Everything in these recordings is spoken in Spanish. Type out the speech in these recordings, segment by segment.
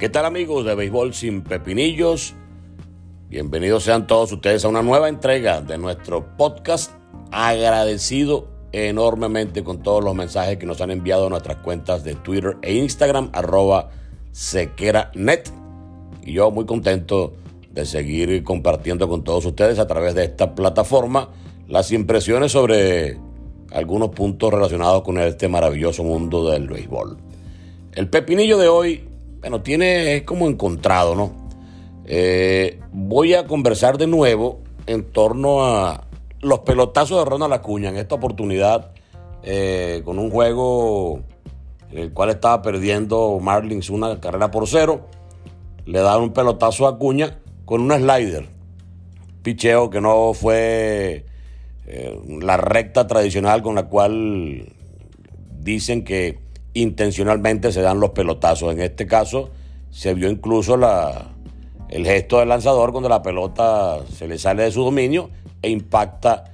¿Qué tal amigos de Béisbol sin Pepinillos? Bienvenidos sean todos ustedes a una nueva entrega de nuestro podcast. Agradecido enormemente con todos los mensajes que nos han enviado a nuestras cuentas de Twitter e Instagram, arroba sequeranet. Y yo muy contento de seguir compartiendo con todos ustedes a través de esta plataforma las impresiones sobre algunos puntos relacionados con este maravilloso mundo del béisbol. El pepinillo de hoy bueno, tiene, es como encontrado, ¿no? Eh, voy a conversar de nuevo en torno a los pelotazos de Ronald Acuña en esta oportunidad eh, con un juego en el cual estaba perdiendo Marlins una carrera por cero. Le da un pelotazo a Acuña con una slider. Picheo que no fue eh, la recta tradicional con la cual dicen que intencionalmente se dan los pelotazos. En este caso se vio incluso el gesto del lanzador cuando la pelota se le sale de su dominio e impacta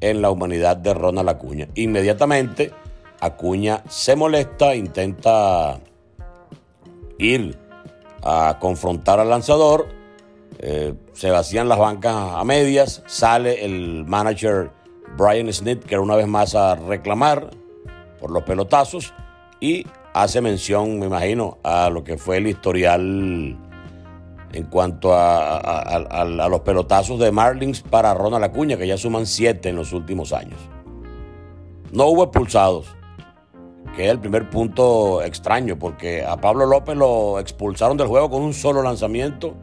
en la humanidad de Ronald Acuña. Inmediatamente Acuña se molesta, intenta ir a confrontar al lanzador, eh, se vacían las bancas a medias, sale el manager Brian Smith, que era una vez más a reclamar por los pelotazos, y hace mención, me imagino, a lo que fue el historial en cuanto a, los pelotazos de Marlins para Ronald Acuña, que ya suman siete en los últimos años. No hubo expulsados, que es el primer punto extraño, porque a Pablo López lo expulsaron del juego con un solo lanzamiento,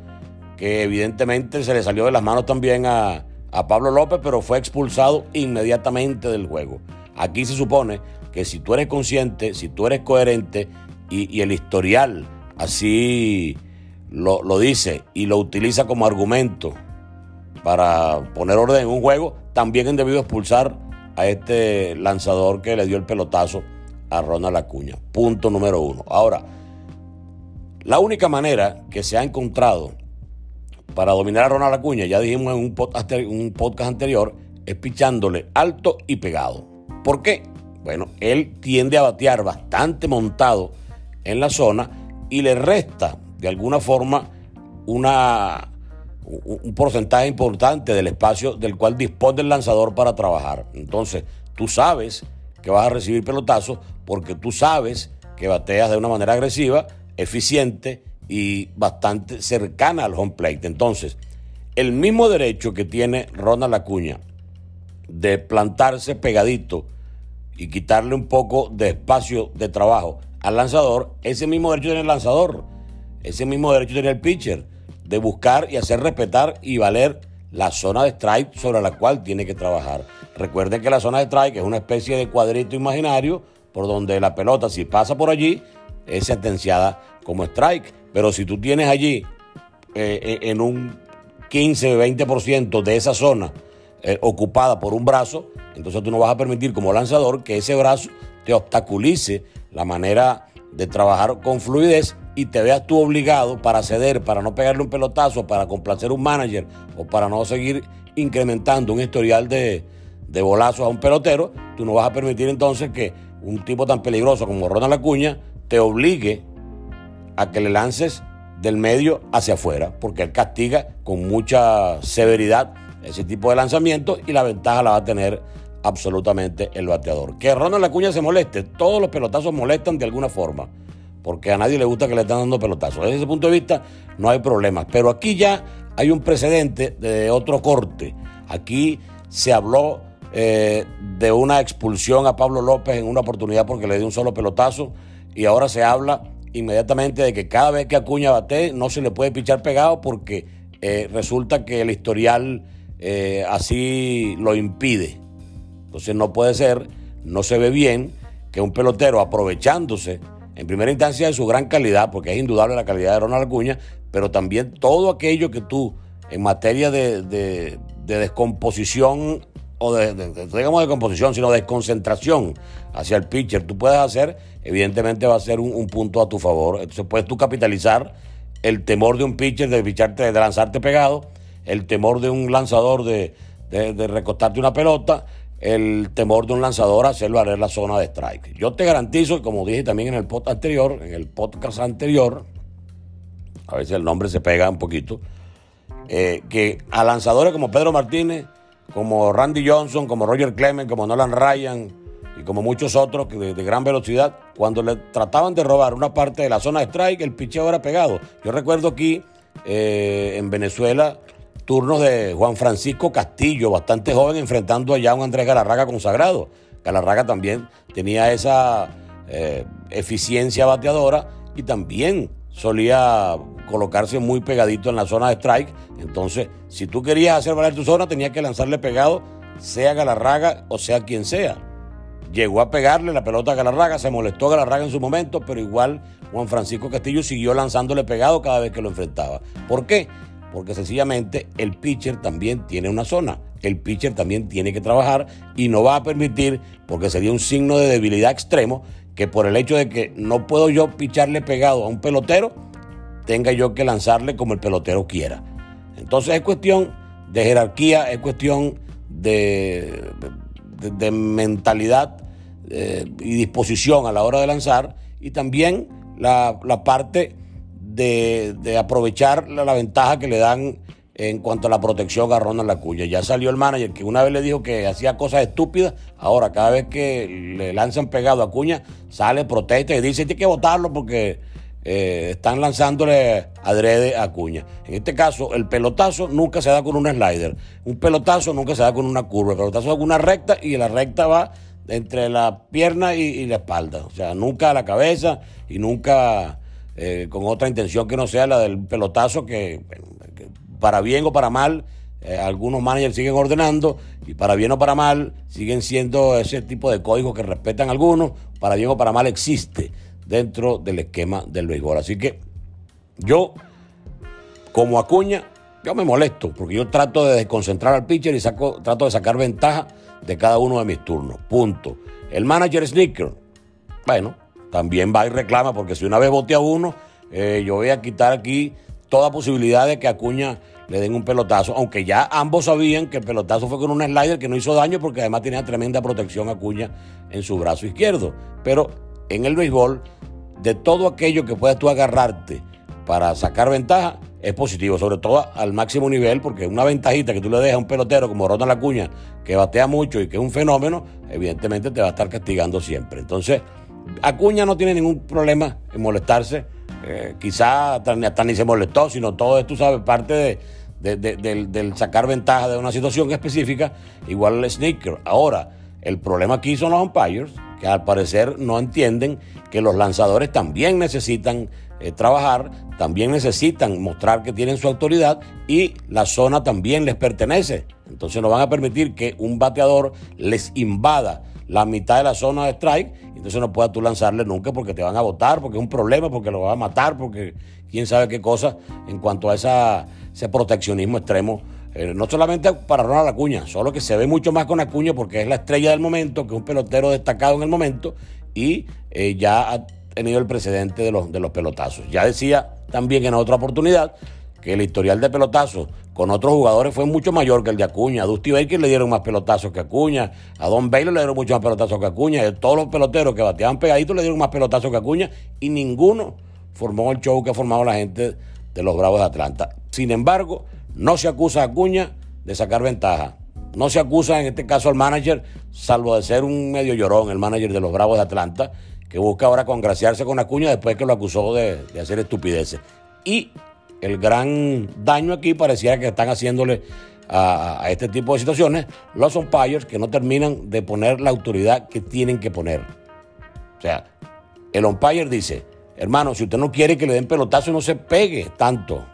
que evidentemente se le salió de las manos también a, a Pablo López, pero fue expulsado inmediatamente del juego. Aquí se supone que si tú eres consciente, si tú eres coherente y, el historial así lo, dice y lo utiliza como argumento para poner orden en un juego, también han debido expulsar a este lanzador que le dio el pelotazo a Ronald Acuña. Punto número uno. Ahora, la única manera que se ha encontrado para dominar a Ronald Acuña, ya dijimos en un un podcast anterior, es pichándole alto y pegado. ¿Por qué? Bueno, él tiende a batear bastante montado en la zona y le resta de alguna forma una, un porcentaje importante del espacio del cual dispone el lanzador para trabajar. Entonces, tú sabes que vas a recibir pelotazos porque tú sabes que bateas de una manera agresiva, eficiente y bastante cercana al home plate. Entonces, el mismo derecho que tiene Ronald Acuña de plantarse pegadito y quitarle un poco de espacio de trabajo al lanzador, ese mismo derecho tiene el lanzador, ese mismo derecho tiene el pitcher de buscar y hacer respetar y valer la zona de strike sobre la cual tiene que trabajar. Recuerden que la zona de strike es una especie de cuadrito imaginario por donde la pelota, si pasa por allí, es sentenciada como strike. Pero si tú tienes allí eh, eh, en un 15-20% de esa zona eh, ocupada por un brazo, entonces tú no vas a permitir como lanzador que ese brazo te obstaculice la manera de trabajar con fluidez y te veas tú obligado para ceder, para no pegarle un pelotazo, para complacer un manager o para no seguir incrementando un historial de, de bolazos a un pelotero, tú no vas a permitir entonces que un tipo tan peligroso como Ronald Acuña te obligue a que le lances del medio hacia afuera, porque él castiga con mucha severidad ese tipo de lanzamiento y la ventaja la va a tener absolutamente el bateador. Que Ronald Acuña se moleste, todos los pelotazos molestan de alguna forma, porque a nadie le gusta que le estén dando pelotazos. Desde ese punto de vista no hay problemas, pero aquí ya hay un precedente de otro corte. Aquí se habló eh, de una expulsión a Pablo López en una oportunidad porque le dio un solo pelotazo y ahora se habla inmediatamente de que cada vez que Acuña bate no se le puede pichar pegado porque eh, resulta que el historial eh, así lo impide. Entonces no puede ser, no se ve bien que un pelotero aprovechándose en primera instancia de su gran calidad, porque es indudable la calidad de Ronald Acuña, pero también todo aquello que tú, en materia de, descomposición, o de, digamos de composición, sino de concentración hacia el pitcher, tú puedes hacer, evidentemente va a ser un, punto a tu favor. Entonces puedes tú capitalizar el temor de un pitcher de, de lanzarte pegado, el temor de un lanzador de, de recostarte una pelota, el temor de un lanzador hacerlo a la zona de strike. Yo te garantizo, como dije también en el podcast anterior, en el podcast anterior, a veces el nombre se pega un poquito, eh, que a lanzadores como Pedro Martínez, como Randy Johnson, como Roger Clemens, como Nolan Ryan y como muchos otros de, de, gran velocidad, cuando le trataban de robar una parte de la zona de strike, el picheo era pegado. Yo recuerdo aquí eh, en Venezuela turnos de Juan Francisco Castillo, bastante joven, enfrentando allá a un Andrés Galarraga consagrado. Galarraga también tenía esa eh, eficiencia bateadora y también solía colocarse muy pegadito en la zona de strike. Entonces, si tú querías hacer valer tu zona, tenías que lanzarle pegado, sea Galarraga o sea quien sea. Llegó a pegarle la pelota a Galarraga, se molestó Galarraga en su momento, pero igual Juan Francisco Castillo siguió lanzándole pegado cada vez que lo enfrentaba. ¿Por qué? Porque sencillamente el pitcher también tiene una zona. El pitcher también tiene que trabajar y no va a permitir, porque sería un signo de debilidad extremo, que por el hecho de que no puedo yo picharle pegado a un pelotero, tenga yo que lanzarle como el pelotero quiera. Entonces es cuestión de jerarquía, es cuestión de, de, mentalidad eh, y disposición a la hora de lanzar y también la, la parte de, aprovechar la, ventaja que le dan en cuanto a la protección a Ronald Acuña. Ya salió el manager que una vez le dijo que hacía cosas estúpidas, ahora cada vez que le lanzan pegado a Acuña, sale, protesta y dice, tiene que votarlo porque eh, están lanzándole adrede a Acuña. En este caso, el pelotazo nunca se da con un slider, un pelotazo nunca se da con una curva, el pelotazo es con una recta y la recta va entre la pierna y, y la espalda, o sea, nunca a la cabeza y nunca eh, con otra intención que no sea la del pelotazo que, para bien o para mal eh, algunos managers siguen ordenando y para bien o para mal siguen siendo ese tipo de códigos que respetan algunos, para bien o para mal existe dentro del esquema del béisbol. Así que yo, como Acuña, yo me molesto porque yo trato de desconcentrar al pitcher y trato de sacar ventaja de cada uno de mis turnos. Punto. El manager Sneaker, bueno, también va y reclama, porque si una vez voté a uno, eh, yo voy a quitar aquí toda posibilidad de que Acuña le den un pelotazo, aunque ya ambos sabían que el pelotazo fue con un slider que no hizo daño porque además tenía tremenda protección Acuña en su brazo izquierdo. Pero en el béisbol, de todo aquello que puedas tú agarrarte para sacar ventaja, es positivo, sobre todo al máximo nivel, porque una ventajita que tú le dejas a un pelotero como Ronald Acuña, que batea mucho y que es un fenómeno, evidentemente te va a estar castigando siempre. Entonces, Acuña no tiene ningún problema en molestarse. Eh, quizá hasta, ni se molestó, sino todo esto, sabes, parte de, del, sacar ventaja de una situación específica, igual el sneaker. Ahora, el problema aquí son los umpires, que al parecer no entienden que los lanzadores también necesitan eh, trabajar, también necesitan mostrar que tienen su autoridad y la zona también les pertenece. Entonces no van a permitir que un bateador les invada la mitad de la zona de strike, entonces no puedas tú lanzarle nunca porque te van a votar, porque es un problema, porque lo van a matar, porque quién sabe qué cosa en cuanto a esa, ese proteccionismo extremo. Eh, no solamente para Ronald Acuña, solo que se ve mucho más con Acuña porque es la estrella del momento, que es un pelotero destacado en el momento y eh, ya ha tenido el precedente de los, de los pelotazos. Ya decía también en otra oportunidad que el historial de pelotazos con otros jugadores fue mucho mayor que el de Acuña. A Dusty Baker le dieron más pelotazos que Acuña. A Don Baylor le dieron mucho más pelotazos que Acuña. A todos los peloteros que bateaban pegaditos le dieron más pelotazos que Acuña. Y ninguno formó el show que ha formado la gente de los Bravos de Atlanta. Sin embargo, no se acusa a Acuña de sacar ventaja. No se acusa en este caso al manager, salvo de ser un medio llorón, el manager de los Bravos de Atlanta, que busca ahora congraciarse con Acuña después que lo acusó de, de hacer estupideces. Y el gran daño aquí pareciera que están haciéndole a, este tipo de situaciones los umpires que no terminan de poner la autoridad que tienen que poner. O sea, el umpire dice, hermano, si usted no quiere que le den pelotazo, no se pegue tanto.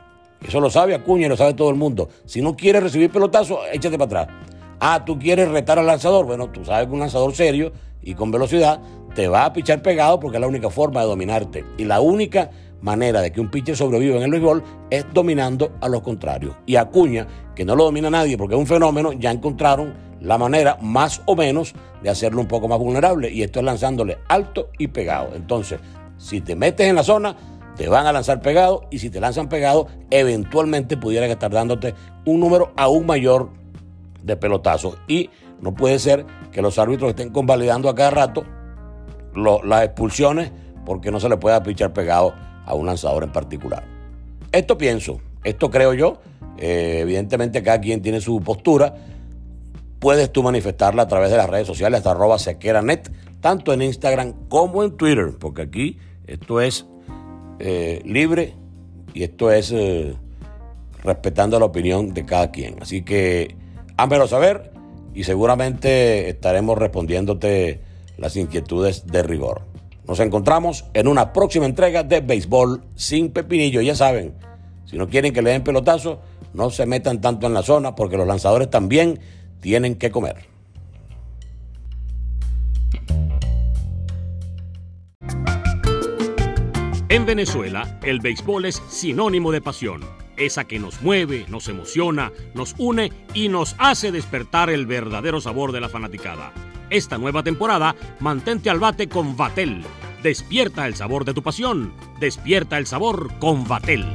Eso lo sabe Acuña y lo sabe todo el mundo. Si no quiere recibir pelotazo, échate para atrás. Ah, tú quieres retar al lanzador. Bueno, tú sabes que un lanzador serio y con velocidad, te va a pichar pegado porque es la única forma de dominarte. Y la única manera de que un pitcher sobreviva en el béisbol es dominando a los contrarios. Y Acuña, que no lo domina nadie porque es un fenómeno, ya encontraron la manera más o menos de hacerlo un poco más vulnerable y esto es lanzándole alto y pegado. Entonces, si te metes en la zona, te van a lanzar pegado y si te lanzan pegado, eventualmente pudieran estar dándote un número aún mayor de pelotazos. Y no puede ser que los árbitros estén convalidando a cada rato las expulsiones porque no se le pueda pichar pegado a un lanzador en particular. Esto pienso, esto creo yo. Eh, evidentemente cada quien tiene su postura. Puedes tú manifestarla a través de las redes sociales hasta arroba sequeranet, tanto en Instagram como en Twitter, porque aquí esto es eh, libre y esto es eh, respetando la opinión de cada quien. Así que hámelo saber y seguramente estaremos respondiéndote las inquietudes de rigor. Nos encontramos en una próxima entrega de Béisbol sin Pepinillo. Ya saben, si no quieren que le den pelotazo, no se metan tanto en la zona porque los lanzadores también tienen que comer. En Venezuela, el béisbol es sinónimo de pasión, esa que nos mueve, nos emociona, nos une y nos hace despertar el verdadero sabor de la fanaticada. Esta nueva temporada, mantente al bate con Vatel. Despierta el sabor de tu pasión. Despierta el sabor con Vatel.